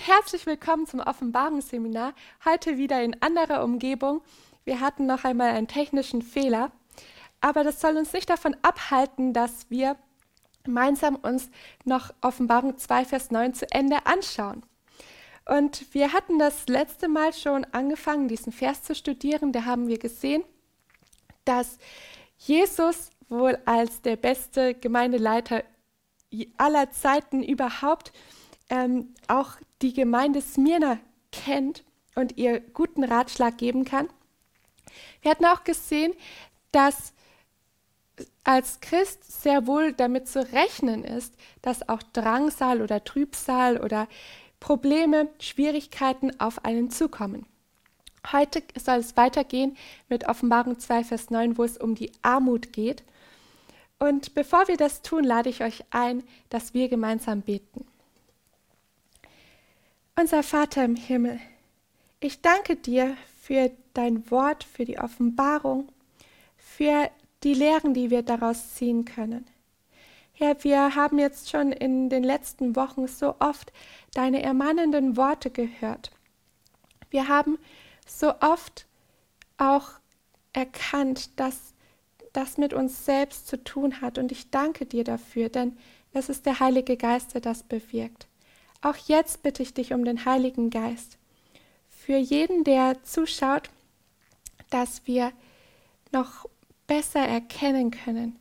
Und herzlich willkommen zum Offenbarungsseminar. Heute wieder in anderer Umgebung. Wir hatten noch einmal einen technischen Fehler, aber das soll uns nicht davon abhalten, dass wir gemeinsam uns noch Offenbarung 2, Vers 9 zu Ende anschauen. Und wir hatten das letzte Mal schon angefangen, diesen Vers zu studieren. Da haben wir gesehen, dass Jesus wohl als der beste Gemeindeleiter aller Zeiten überhaupt ähm, auch die Gemeinde Smyrna kennt und ihr guten Ratschlag geben kann. Wir hatten auch gesehen, dass als Christ sehr wohl damit zu rechnen ist, dass auch Drangsal oder Trübsal oder Probleme, Schwierigkeiten auf einen zukommen. Heute soll es weitergehen mit Offenbarung 2, Vers 9, wo es um die Armut geht. Und bevor wir das tun, lade ich euch ein, dass wir gemeinsam beten. Unser Vater im Himmel, ich danke dir für dein Wort, für die Offenbarung, für die Lehren, die wir daraus ziehen können. Herr, wir haben jetzt schon in den letzten Wochen so oft deine ermahnenden Worte gehört. Wir haben so oft auch erkannt, dass das mit uns selbst zu tun hat. Und ich danke dir dafür, denn es ist der Heilige Geist, der das bewirkt. Auch jetzt bitte ich dich um den Heiligen Geist. Für jeden, der zuschaut, dass wir noch besser erkennen können,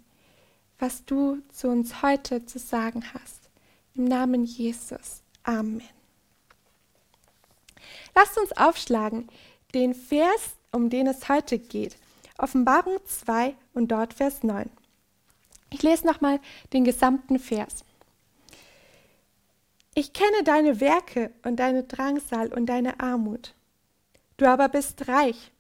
was du zu uns heute zu sagen hast. Im Namen Jesus. Amen. Lasst uns aufschlagen den Vers, um den es heute geht. Offenbarung 2 und dort Vers 9. Ich lese nochmal den gesamten Vers. Ich kenne deine Werke und deine Drangsal und deine Armut. Du aber bist reich.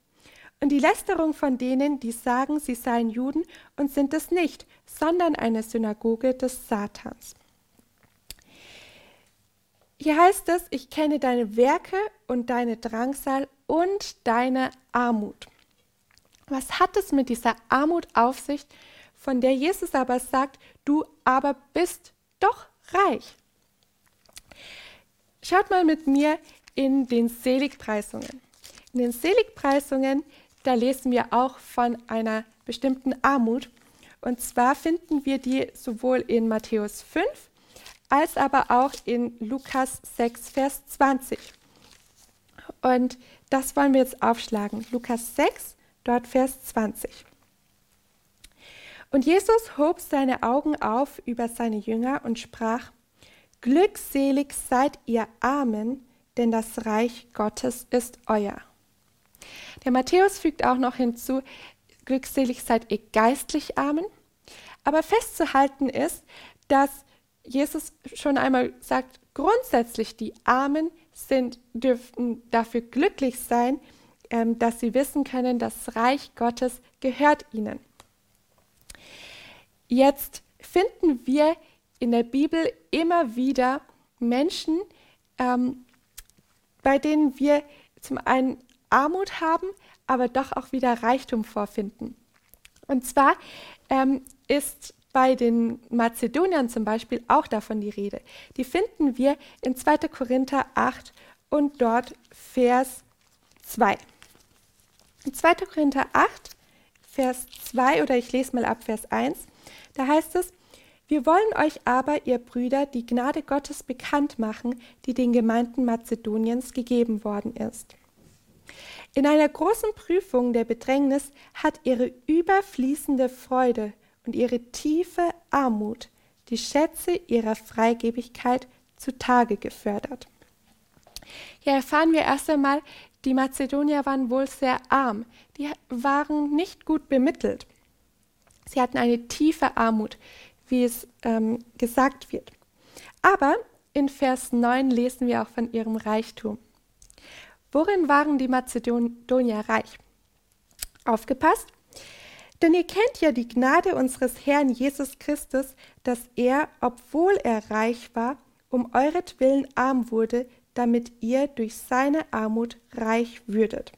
Und die Lästerung von denen, die sagen, sie seien Juden und sind es nicht, sondern eine Synagoge des Satans. Hier heißt es, ich kenne deine Werke und deine Drangsal und deine Armut. Was hat es mit dieser Armut auf sich, von der Jesus aber sagt, du aber bist doch reich? Schaut mal mit mir in den Seligpreisungen. In den Seligpreisungen, da lesen wir auch von einer bestimmten Armut. Und zwar finden wir die sowohl in Matthäus 5 als aber auch in Lukas 6, Vers 20. Und das wollen wir jetzt aufschlagen. Lukas 6, dort Vers 20. Und Jesus hob seine Augen auf über seine Jünger und sprach, Glückselig seid ihr Armen, denn das Reich Gottes ist euer. Der Matthäus fügt auch noch hinzu, glückselig seid ihr geistlich Armen. Aber festzuhalten ist, dass Jesus schon einmal sagt, grundsätzlich die Armen sind, dürfen dafür glücklich sein, ähm, dass sie wissen können, das Reich Gottes gehört ihnen. Jetzt finden wir in der Bibel immer wieder Menschen, ähm, bei denen wir zum einen Armut haben, aber doch auch wieder Reichtum vorfinden. Und zwar ähm, ist bei den Mazedoniern zum Beispiel auch davon die Rede. Die finden wir in 2. Korinther 8 und dort Vers 2. In 2. Korinther 8, Vers 2 oder ich lese mal ab Vers 1, da heißt es, wir wollen euch aber, ihr Brüder, die Gnade Gottes bekannt machen, die den Gemeinden Mazedoniens gegeben worden ist. In einer großen Prüfung der Bedrängnis hat ihre überfließende Freude und ihre tiefe Armut die Schätze ihrer Freigebigkeit zutage gefördert. Hier erfahren wir erst einmal, die Mazedonier waren wohl sehr arm, die waren nicht gut bemittelt. Sie hatten eine tiefe Armut, wie es ähm, gesagt wird. Aber in Vers 9 lesen wir auch von ihrem Reichtum. Worin waren die Mazedonier reich? Aufgepasst! Denn ihr kennt ja die Gnade unseres Herrn Jesus Christus, dass er, obwohl er reich war, um euretwillen arm wurde, damit ihr durch seine Armut reich würdet.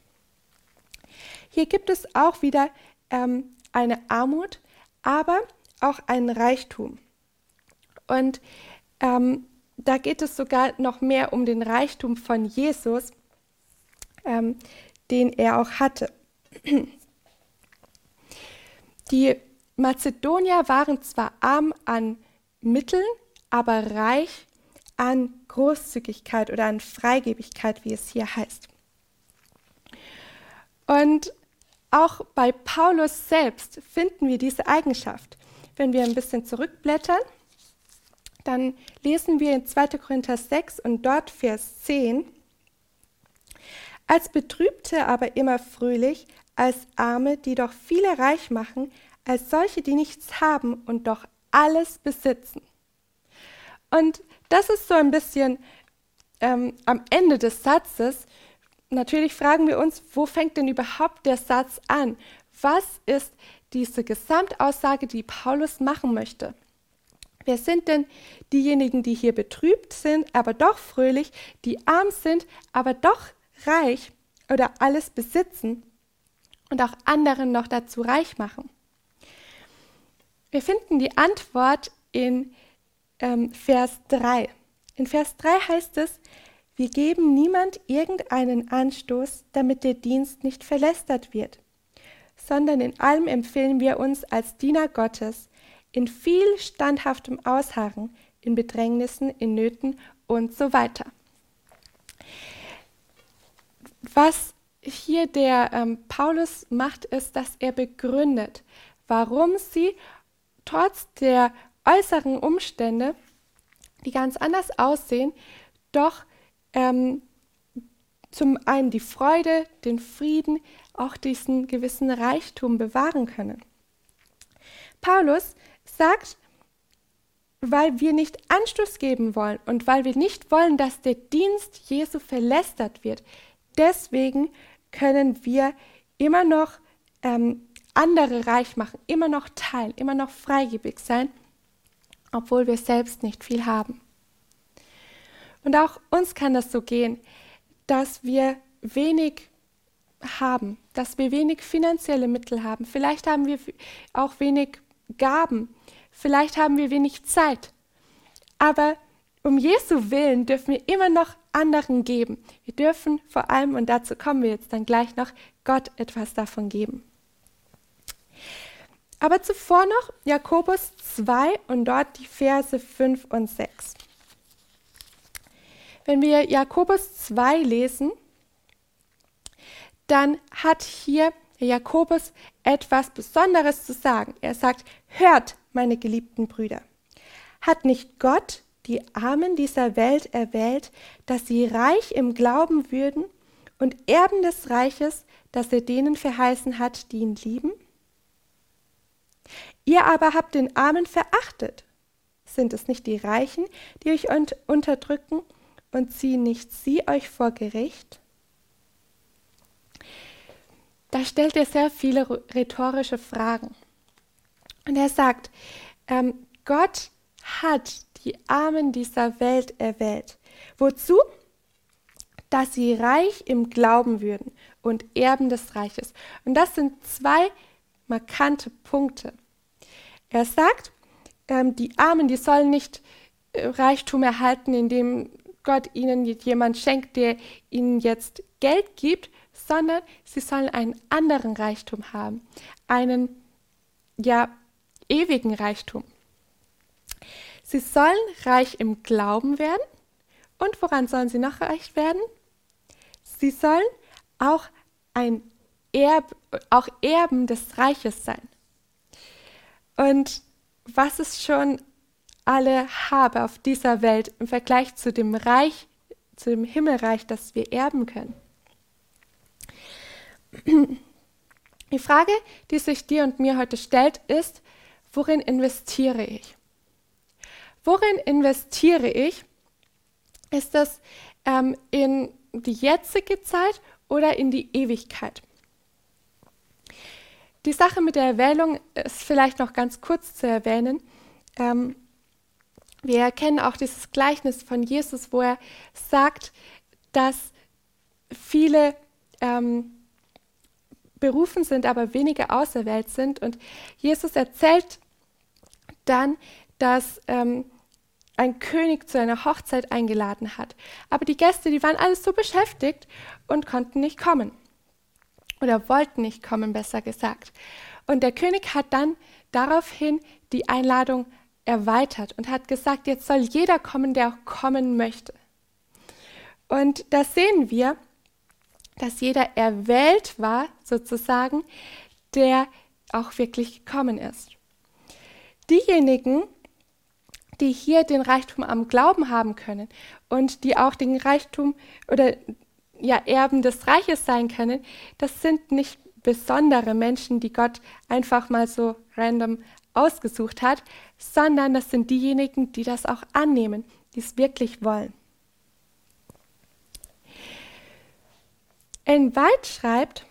Hier gibt es auch wieder ähm, eine Armut, aber auch einen Reichtum. Und ähm, da geht es sogar noch mehr um den Reichtum von Jesus, ähm, den er auch hatte. Die Mazedonier waren zwar arm an Mitteln, aber reich an Großzügigkeit oder an Freigebigkeit, wie es hier heißt. Und auch bei Paulus selbst finden wir diese Eigenschaft. Wenn wir ein bisschen zurückblättern, dann lesen wir in 2. Korinther 6 und dort Vers 10. Als Betrübte aber immer fröhlich, als Arme, die doch viele reich machen, als solche, die nichts haben und doch alles besitzen. Und das ist so ein bisschen ähm, am Ende des Satzes. Natürlich fragen wir uns, wo fängt denn überhaupt der Satz an? Was ist diese Gesamtaussage, die Paulus machen möchte? Wer sind denn diejenigen, die hier betrübt sind, aber doch fröhlich, die arm sind, aber doch reich oder alles besitzen und auch anderen noch dazu reich machen? Wir finden die Antwort in ähm, Vers 3. In Vers 3 heißt es, wir geben niemand irgendeinen Anstoß, damit der Dienst nicht verlästert wird, sondern in allem empfehlen wir uns als Diener Gottes, in viel standhaftem Ausharren, in Bedrängnissen, in Nöten und so weiter. Was hier der ähm, Paulus macht, ist, dass er begründet, warum sie trotz der äußeren Umstände, die ganz anders aussehen, doch ähm, zum einen die Freude, den Frieden, auch diesen gewissen Reichtum bewahren können. Paulus sagt, weil wir nicht Anstoß geben wollen und weil wir nicht wollen, dass der Dienst Jesu verlästert wird, deswegen können wir immer noch ähm, andere reich machen, immer noch teilen, immer noch freigebig sein, obwohl wir selbst nicht viel haben. Und auch uns kann das so gehen, dass wir wenig haben, dass wir wenig finanzielle Mittel haben. Vielleicht haben wir auch wenig Gaben. Vielleicht haben wir wenig Zeit. Aber um Jesu Willen dürfen wir immer noch anderen geben. Wir dürfen vor allem, und dazu kommen wir jetzt dann gleich noch, Gott etwas davon geben. Aber zuvor noch Jakobus 2 und dort die Verse 5 und 6. Wenn wir Jakobus 2 lesen, dann hat hier Jakobus etwas Besonderes zu sagen. Er sagt, hört, meine geliebten Brüder, hat nicht Gott die Armen dieser Welt erwählt, dass sie reich im Glauben würden und Erben des Reiches, das er denen verheißen hat, die ihn lieben? Ihr aber habt den Armen verachtet. Sind es nicht die Reichen, die euch unterdrücken und ziehen nicht sie euch vor Gericht? Da stellt er sehr viele rhetorische Fragen. Und er sagt, ähm, Gott hat die Armen dieser Welt erwählt. Wozu? Dass sie reich im Glauben würden und Erben des Reiches. Und das sind zwei markante Punkte. Er sagt, ähm, die Armen, die sollen nicht äh, Reichtum erhalten, indem Gott ihnen jemand schenkt, der ihnen jetzt Geld gibt, sondern sie sollen einen anderen Reichtum haben, einen ja ewigen Reichtum. Sie sollen reich im Glauben werden. Und woran sollen sie noch reich werden? Sie sollen auch ein Erb, auch Erben des Reiches sein. Und was es schon alle habe auf dieser Welt im Vergleich zu dem Reich, zu dem Himmelreich, das wir erben können. Die Frage, die sich dir und mir heute stellt, ist, worin investiere ich? Worin investiere ich? Ist das ähm, in die jetzige Zeit oder in die Ewigkeit? Die Sache mit der Erwählung ist vielleicht noch ganz kurz zu erwähnen. Ähm, wir kennen auch dieses Gleichnis von Jesus, wo er sagt, dass viele ähm, berufen sind, aber wenige auserwählt sind. Und Jesus erzählt dann, dass ähm, ein König zu einer Hochzeit eingeladen hat. Aber die Gäste, die waren alles so beschäftigt und konnten nicht kommen. Oder wollten nicht kommen, besser gesagt. Und der König hat dann daraufhin die Einladung erweitert und hat gesagt, jetzt soll jeder kommen, der auch kommen möchte. Und da sehen wir, dass jeder erwählt war, sozusagen, der auch wirklich gekommen ist. Diejenigen, die hier den Reichtum am Glauben haben können und die auch den Reichtum oder ja Erben des Reiches sein können, das sind nicht besondere Menschen, die Gott einfach mal so random ausgesucht hat, sondern das sind diejenigen, die das auch annehmen, die es wirklich wollen. Ellen White schreibt,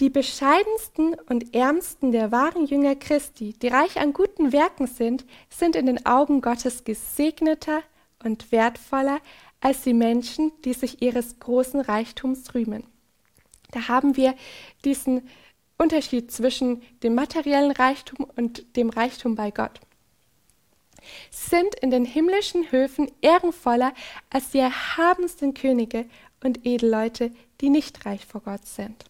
die bescheidensten und ärmsten der wahren Jünger Christi, die reich an guten Werken sind, sind in den Augen Gottes gesegneter und wertvoller als die Menschen, die sich ihres großen Reichtums rühmen. Da haben wir diesen Unterschied zwischen dem materiellen Reichtum und dem Reichtum bei Gott. Sind in den himmlischen Höfen ehrenvoller als die erhabensten Könige und Edelleute, die nicht reich vor Gott sind.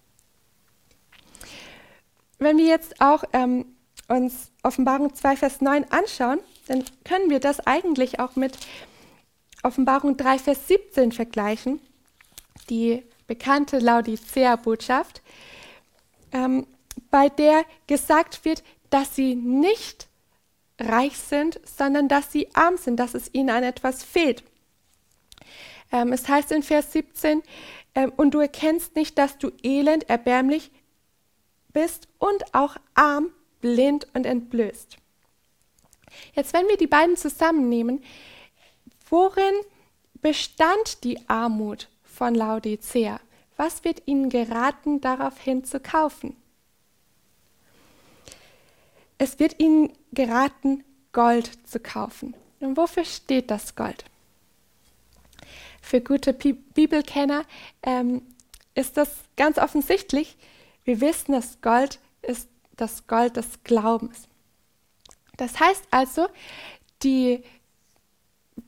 Wenn wir jetzt auch ähm, uns Offenbarung 2, Vers 9 anschauen, dann können wir das eigentlich auch mit Offenbarung 3, Vers 17 vergleichen, die bekannte Laodicea-Botschaft, ähm, bei der gesagt wird, dass sie nicht reich sind, sondern dass sie arm sind, dass es ihnen an etwas fehlt. Ähm, es heißt in Vers 17, ähm, und du erkennst nicht, dass du elend, erbärmlich bist und auch arm, blind und entblößt. Jetzt, wenn wir die beiden zusammennehmen, worin bestand die Armut von Laodicea? Was wird ihnen geraten, daraufhin zu kaufen? Es wird ihnen geraten, Gold zu kaufen. Und wofür steht das Gold? Für gute Bibelkenner ähm, ist das ganz offensichtlich. Wir wissen, dass Gold ist das Gold des Glaubens. Das heißt also, die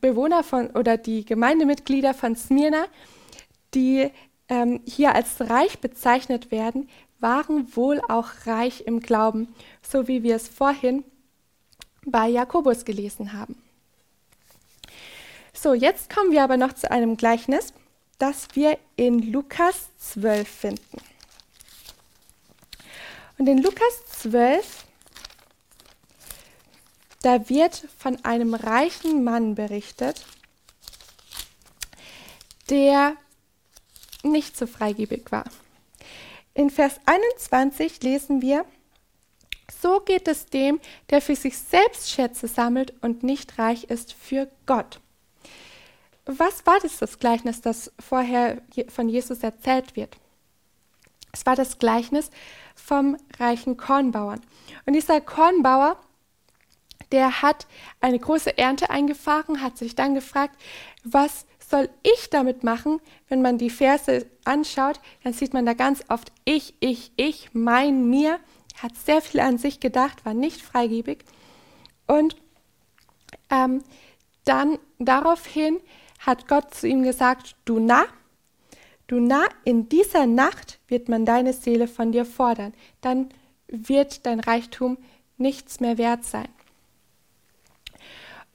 Bewohner von oder die Gemeindemitglieder von Smyrna, die ähm, hier als reich bezeichnet werden, waren wohl auch reich im Glauben, so wie wir es vorhin bei Jakobus gelesen haben. So, jetzt kommen wir aber noch zu einem Gleichnis, das wir in Lukas 12 finden. Und in Lukas 12, da wird von einem reichen Mann berichtet, der nicht so freigebig war. In Vers 21 lesen wir, so geht es dem, der für sich selbst Schätze sammelt und nicht reich ist für Gott. Was war das, das Gleichnis, das vorher von Jesus erzählt wird? Es war das Gleichnis vom reichen Kornbauern. Und dieser Kornbauer, der hat eine große Ernte eingefahren, hat sich dann gefragt, was soll ich damit machen? Wenn man die Verse anschaut, dann sieht man da ganz oft ich, ich, ich, mein, mir. Hat sehr viel an sich gedacht, war nicht freigebig. Und ähm, dann daraufhin hat Gott zu ihm gesagt, du Narr, du Narr, in dieser Nacht wird man deine Seele von dir fordern. Dann wird dein Reichtum nichts mehr wert sein.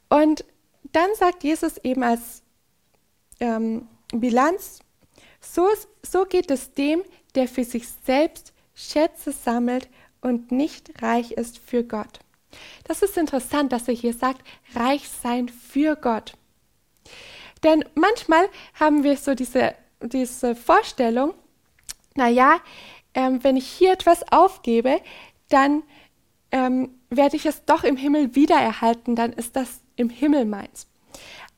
Und dann sagt Jesus eben als ähm, Bilanz, so, so geht es dem, der für sich selbst Schätze sammelt und nicht reich ist für Gott. Das ist interessant, dass er hier sagt, reich sein für Gott. Denn manchmal haben wir so diese, diese Vorstellung, naja, ähm, wenn ich hier etwas aufgebe, dann ähm, werde ich es doch im Himmel wiedererhalten, dann ist das im Himmel meins.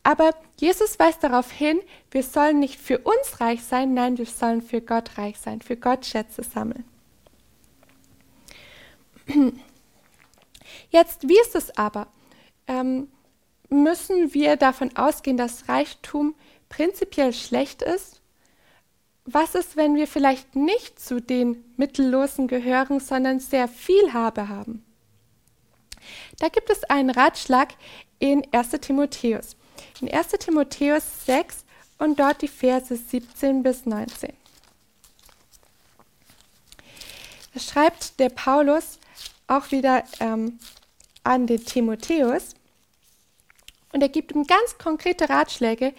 Aber Jesus weist darauf hin, wir sollen nicht für uns reich sein, nein, wir sollen für Gott reich sein, für Gott Schätze sammeln. Jetzt, wie ist es aber? Ähm, müssen wir davon ausgehen, dass Reichtum prinzipiell schlecht ist? Was ist, wenn wir vielleicht nicht zu den Mittellosen gehören, sondern sehr viel Habe haben? Da gibt es einen Ratschlag in 1 Timotheus. In 1 Timotheus 6 und dort die Verse 17 bis 19. Da schreibt der Paulus auch wieder ähm, an den Timotheus und er gibt ihm ganz konkrete Ratschläge,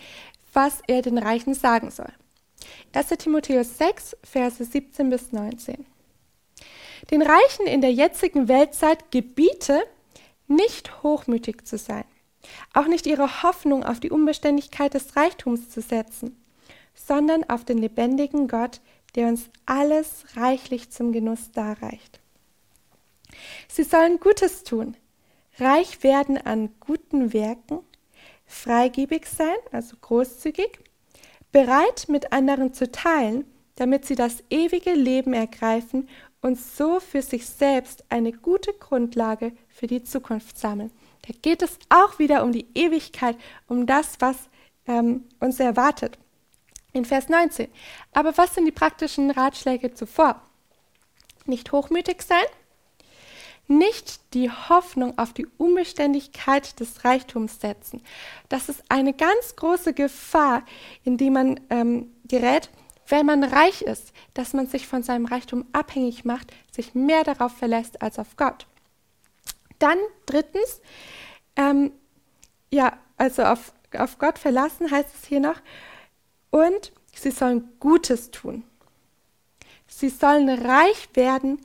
was er den Reichen sagen soll. 1 Timotheus 6, Verse 17 bis 19. Den Reichen in der jetzigen Weltzeit gebiete, nicht hochmütig zu sein, auch nicht ihre Hoffnung auf die Unbeständigkeit des Reichtums zu setzen, sondern auf den lebendigen Gott, der uns alles reichlich zum Genuss darreicht. Sie sollen Gutes tun, reich werden an guten Werken, freigebig sein, also großzügig, bereit mit anderen zu teilen, damit sie das ewige Leben ergreifen und so für sich selbst eine gute Grundlage für die Zukunft sammeln. Da geht es auch wieder um die Ewigkeit, um das, was ähm, uns erwartet. In Vers 19. Aber was sind die praktischen Ratschläge zuvor? Nicht hochmütig sein, nicht die Hoffnung auf die Unbeständigkeit des Reichtums setzen. Das ist eine ganz große Gefahr, in die man ähm, gerät, wenn man reich ist, dass man sich von seinem Reichtum abhängig macht, sich mehr darauf verlässt als auf Gott. Dann drittens, ähm, ja, also auf, auf Gott verlassen heißt es hier noch, und sie sollen Gutes tun. Sie sollen reich werden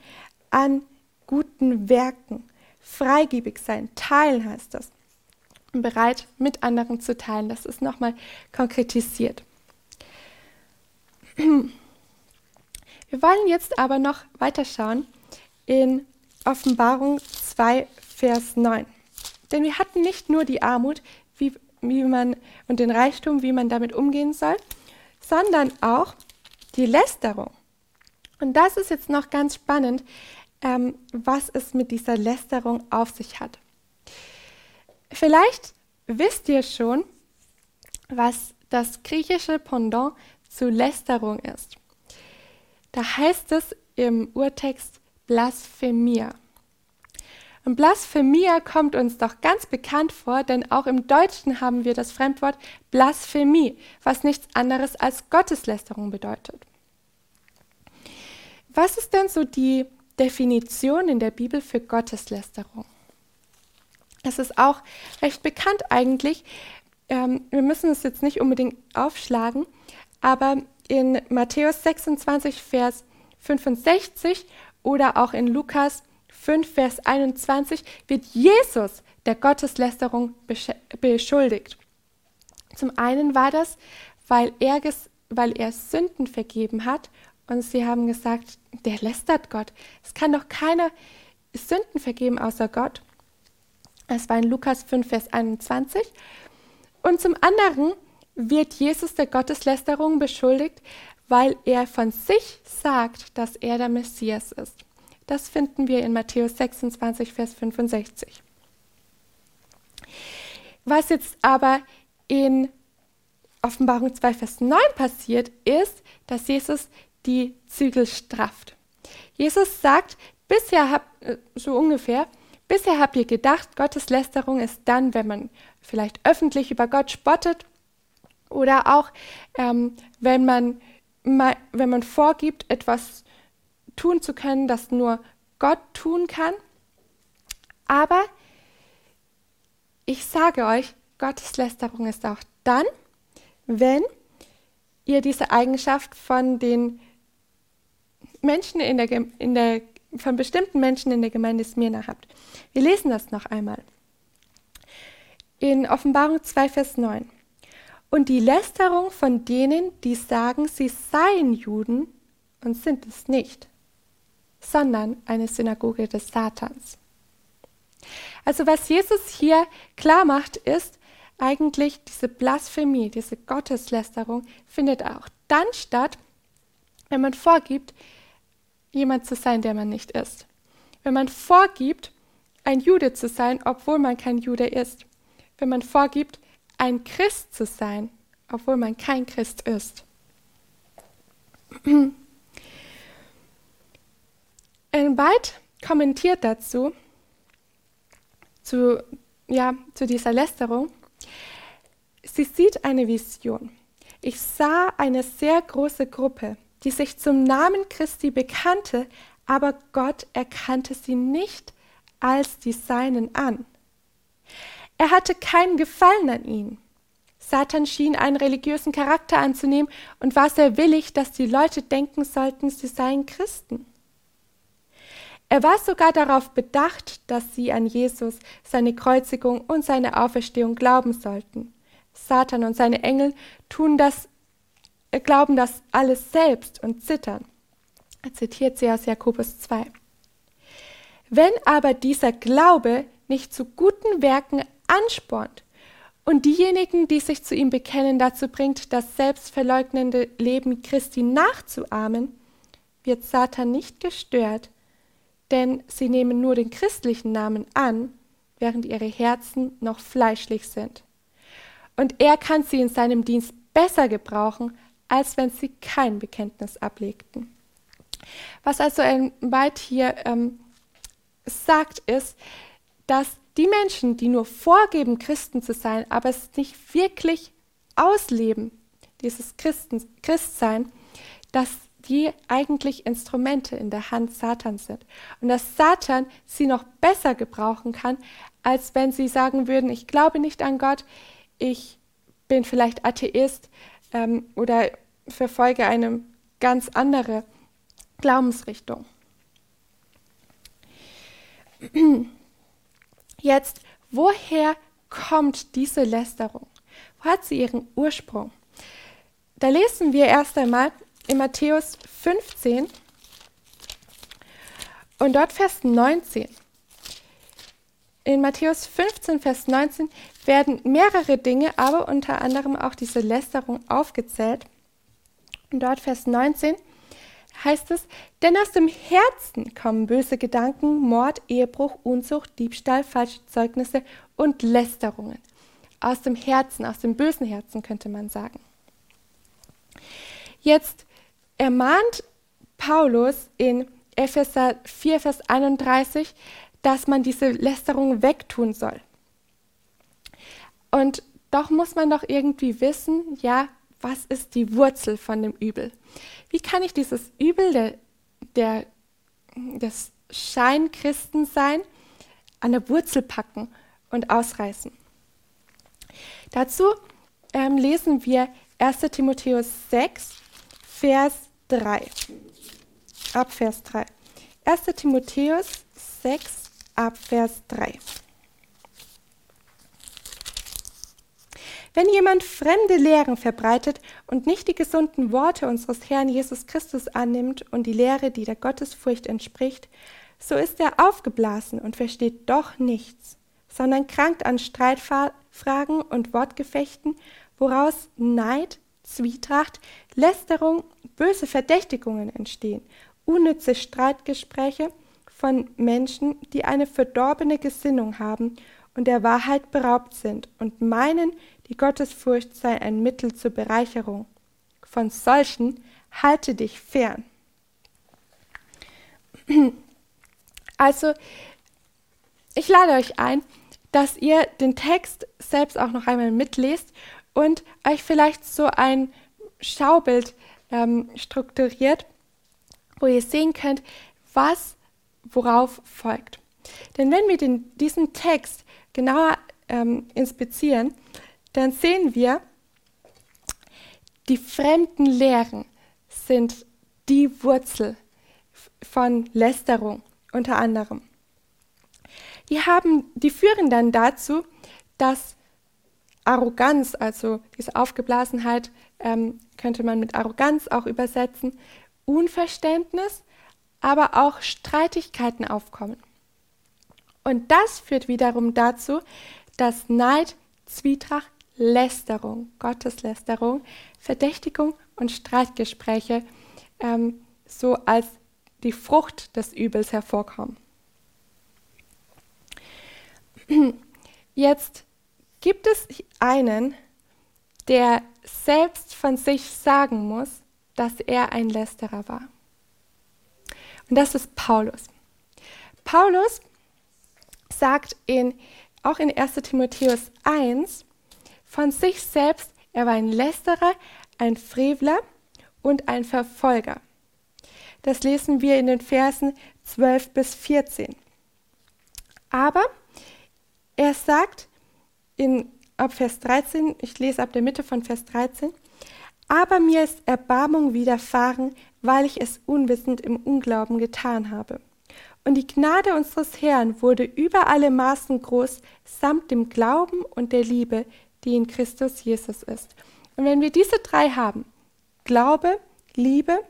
an guten Werken, freigebig sein, teilen heißt das. Bereit, mit anderen zu teilen. Das ist nochmal konkretisiert. Wir wollen jetzt aber noch weiterschauen in Offenbarung 2, Vers 9. Denn wir hatten nicht nur die Armut wie, wie man, und den Reichtum, wie man damit umgehen soll, sondern auch die Lästerung. Und das ist jetzt noch ganz spannend, ähm, was es mit dieser Lästerung auf sich hat. Vielleicht wisst ihr schon, was das griechische Pendant zu Lästerung ist. Da heißt es im Urtext Blasphemia. Und Blasphemia kommt uns doch ganz bekannt vor, denn auch im Deutschen haben wir das Fremdwort Blasphemie, was nichts anderes als Gotteslästerung bedeutet. Was ist denn so die Definition in der Bibel für Gotteslästerung. Es ist auch recht bekannt eigentlich. Ähm, wir müssen es jetzt nicht unbedingt aufschlagen, aber in Matthäus 26, Vers 65 oder auch in Lukas 5, Vers 21 wird Jesus der Gotteslästerung beschuldigt. Zum einen war das, weil er, weil er Sünden vergeben hat und sie haben gesagt, der lästert Gott. Es kann doch keiner Sünden vergeben außer Gott. Das war in Lukas 5, Vers 21. Und zum anderen wird Jesus der Gotteslästerung beschuldigt, weil er von sich sagt, dass er der Messias ist. Das finden wir in Matthäus 26, Vers 65. Was jetzt aber in Offenbarung 2, Vers 9 passiert, ist, dass Jesus die Zügel strafft. Jesus sagt, bisher habt, äh, so ungefähr, bisher habt ihr gedacht, Gottes Lästerung ist dann, wenn man vielleicht öffentlich über Gott spottet oder auch, ähm, wenn, man, wenn man vorgibt, etwas tun zu können, das nur Gott tun kann. Aber ich sage euch, Gottes Lästerung ist auch dann, wenn ihr diese Eigenschaft von den Menschen in der, in der, von bestimmten Menschen in der Gemeinde Smyrna habt. Wir lesen das noch einmal. In Offenbarung 2, Vers 9. Und die Lästerung von denen, die sagen, sie seien Juden und sind es nicht, sondern eine Synagoge des Satans. Also was Jesus hier klar macht, ist eigentlich diese Blasphemie, diese Gotteslästerung findet auch dann statt, wenn man vorgibt, jemand zu sein, der man nicht ist. Wenn man vorgibt, ein Jude zu sein, obwohl man kein Jude ist. Wenn man vorgibt, ein Christ zu sein, obwohl man kein Christ ist. Ein Byte kommentiert dazu, zu, ja, zu dieser Lästerung. Sie sieht eine Vision. Ich sah eine sehr große Gruppe, die sich zum Namen Christi bekannte, aber Gott erkannte sie nicht als die Seinen an. Er hatte keinen Gefallen an ihnen. Satan schien einen religiösen Charakter anzunehmen und war sehr willig, dass die Leute denken sollten, sie seien Christen. Er war sogar darauf bedacht, dass sie an Jesus, seine Kreuzigung und seine Auferstehung glauben sollten. Satan und seine Engel tun das, äh, glauben das alles selbst und zittern. Er zitiert sie aus Jakobus 2. Wenn aber dieser Glaube nicht zu guten Werken anspornt und diejenigen, die sich zu ihm bekennen, dazu bringt, das selbstverleugnende Leben Christi nachzuahmen, wird Satan nicht gestört, denn sie nehmen nur den christlichen Namen an, während ihre Herzen noch fleischlich sind. Und er kann sie in seinem Dienst besser gebrauchen, als wenn sie kein Bekenntnis ablegten. Was also ein Weit hier ähm, sagt, ist, dass die Menschen, die nur vorgeben, Christen zu sein, aber es nicht wirklich ausleben, dieses Christen, Christsein, dass die eigentlich Instrumente in der Hand Satans sind. Und dass Satan sie noch besser gebrauchen kann, als wenn sie sagen würden, ich glaube nicht an Gott, ich bin vielleicht Atheist ähm, oder verfolge eine ganz andere Glaubensrichtung. Jetzt, woher kommt diese Lästerung? Wo hat sie ihren Ursprung? Da lesen wir erst einmal in Matthäus 15 und dort Vers 19. In Matthäus 15, Vers 19 werden mehrere Dinge, aber unter anderem auch diese Lästerung aufgezählt. Und dort Vers 19 heißt es, denn aus dem Herzen kommen böse Gedanken, Mord, Ehebruch, Unzucht, Diebstahl, falsche Zeugnisse und Lästerungen. Aus dem Herzen, aus dem bösen Herzen könnte man sagen. Jetzt ermahnt Paulus in Epheser 4, Vers 31, dass man diese Lästerung wegtun soll. Und doch muss man doch irgendwie wissen, ja, was ist die Wurzel von dem Übel? Wie kann ich dieses Übel der, der, des Scheinchristensein an der Wurzel packen und ausreißen? Dazu ähm, lesen wir 1 Timotheus 6, Vers 3. Ab Vers 3. 1 Timotheus 6, ab Vers 3. Wenn jemand fremde Lehren verbreitet und nicht die gesunden Worte unseres Herrn Jesus Christus annimmt und die Lehre, die der Gottesfurcht entspricht, so ist er aufgeblasen und versteht doch nichts, sondern krankt an Streitfragen und Wortgefechten, woraus Neid, Zwietracht, Lästerung, böse Verdächtigungen entstehen, unnütze Streitgespräche von Menschen, die eine verdorbene Gesinnung haben und der Wahrheit beraubt sind und meinen, die Gottesfurcht sei ein Mittel zur Bereicherung. Von solchen halte dich fern. Also, ich lade euch ein, dass ihr den Text selbst auch noch einmal mitlest und euch vielleicht so ein Schaubild ähm, strukturiert, wo ihr sehen könnt, was worauf folgt. Denn wenn wir den, diesen Text genauer ähm, inspizieren, dann sehen wir, die fremden Lehren sind die Wurzel von Lästerung unter anderem. Die, haben, die führen dann dazu, dass Arroganz, also diese Aufgeblasenheit, ähm, könnte man mit Arroganz auch übersetzen, Unverständnis, aber auch Streitigkeiten aufkommen. Und das führt wiederum dazu, dass Neid, Zwietracht, Lästerung, Gotteslästerung, Verdächtigung und Streitgespräche ähm, so als die Frucht des Übels hervorkommen. Jetzt gibt es einen, der selbst von sich sagen muss, dass er ein Lästerer war. Und das ist Paulus. Paulus sagt in, auch in 1 Timotheus 1 von sich selbst, er war ein Lästerer, ein Frevler und ein Verfolger. Das lesen wir in den Versen 12 bis 14. Aber er sagt in, ab Vers 13, ich lese ab der Mitte von Vers 13, aber mir ist Erbarmung widerfahren, weil ich es unwissend im Unglauben getan habe. Und die Gnade unseres Herrn wurde über alle Maßen groß, samt dem Glauben und der Liebe, die in Christus Jesus ist. Und wenn wir diese drei haben, Glaube, Liebe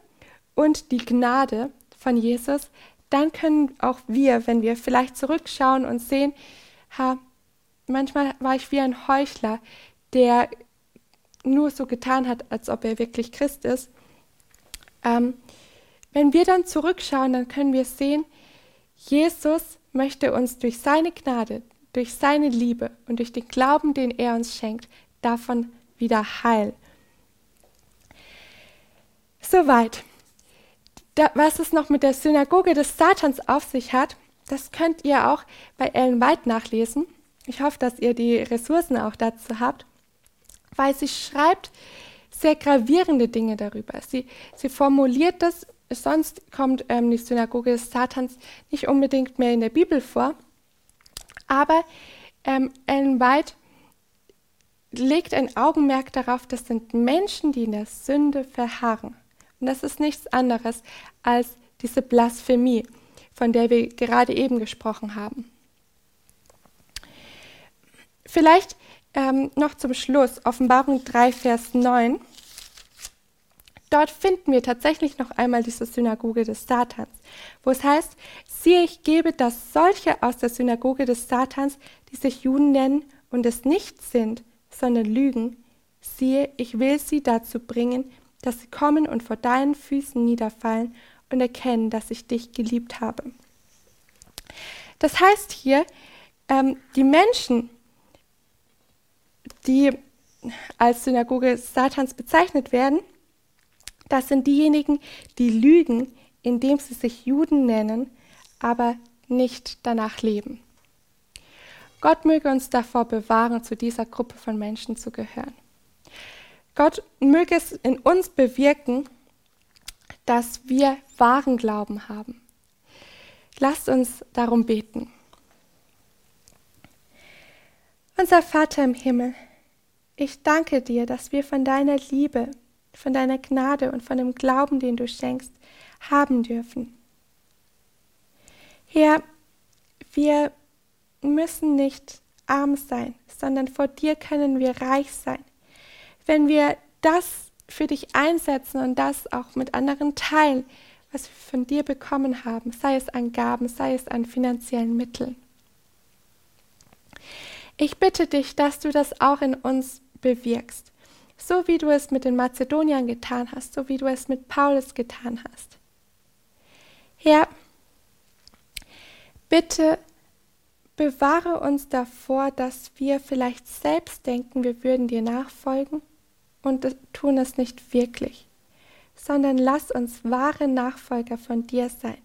und die Gnade von Jesus, dann können auch wir, wenn wir vielleicht zurückschauen und sehen, ha, manchmal war ich wie ein Heuchler, der nur so getan hat, als ob er wirklich Christ ist. Ähm, wenn wir dann zurückschauen, dann können wir sehen, Jesus möchte uns durch seine Gnade, durch seine Liebe und durch den Glauben, den er uns schenkt, davon wieder heilen. Soweit. Da, was es noch mit der Synagoge des Satans auf sich hat, das könnt ihr auch bei Ellen White nachlesen. Ich hoffe, dass ihr die Ressourcen auch dazu habt, weil sie schreibt sehr gravierende Dinge darüber. Sie, sie formuliert das, sonst kommt ähm, die Synagoge des Satans nicht unbedingt mehr in der Bibel vor, aber ähm, Ellen White legt ein Augenmerk darauf, das sind Menschen, die in der Sünde verharren. Und das ist nichts anderes als diese Blasphemie, von der wir gerade eben gesprochen haben. Vielleicht ähm, noch zum Schluss, Offenbarung 3, Vers 9. Dort finden wir tatsächlich noch einmal diese Synagoge des Satans, wo es heißt, siehe, ich gebe, dass solche aus der Synagoge des Satans, die sich Juden nennen und es nicht sind, sondern lügen, siehe, ich will sie dazu bringen, dass sie kommen und vor deinen Füßen niederfallen und erkennen, dass ich dich geliebt habe. Das heißt hier, ähm, die Menschen, die als Synagoge Satans bezeichnet werden, das sind diejenigen, die lügen, indem sie sich Juden nennen, aber nicht danach leben. Gott möge uns davor bewahren, zu dieser Gruppe von Menschen zu gehören. Gott möge es in uns bewirken, dass wir wahren Glauben haben. Lasst uns darum beten. Unser Vater im Himmel, ich danke dir, dass wir von deiner Liebe, von deiner Gnade und von dem Glauben, den du schenkst, haben dürfen. Herr, wir müssen nicht arm sein, sondern vor dir können wir reich sein wenn wir das für dich einsetzen und das auch mit anderen teilen, was wir von dir bekommen haben, sei es an Gaben, sei es an finanziellen Mitteln. Ich bitte dich, dass du das auch in uns bewirkst, so wie du es mit den Mazedoniern getan hast, so wie du es mit Paulus getan hast. Herr, bitte bewahre uns davor, dass wir vielleicht selbst denken, wir würden dir nachfolgen und tun es nicht wirklich, sondern lass uns wahre Nachfolger von dir sein,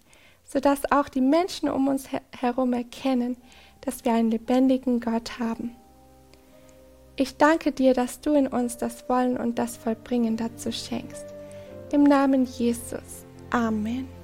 sodass auch die Menschen um uns herum erkennen, dass wir einen lebendigen Gott haben. Ich danke dir, dass du in uns das Wollen und das Vollbringen dazu schenkst. Im Namen Jesus. Amen.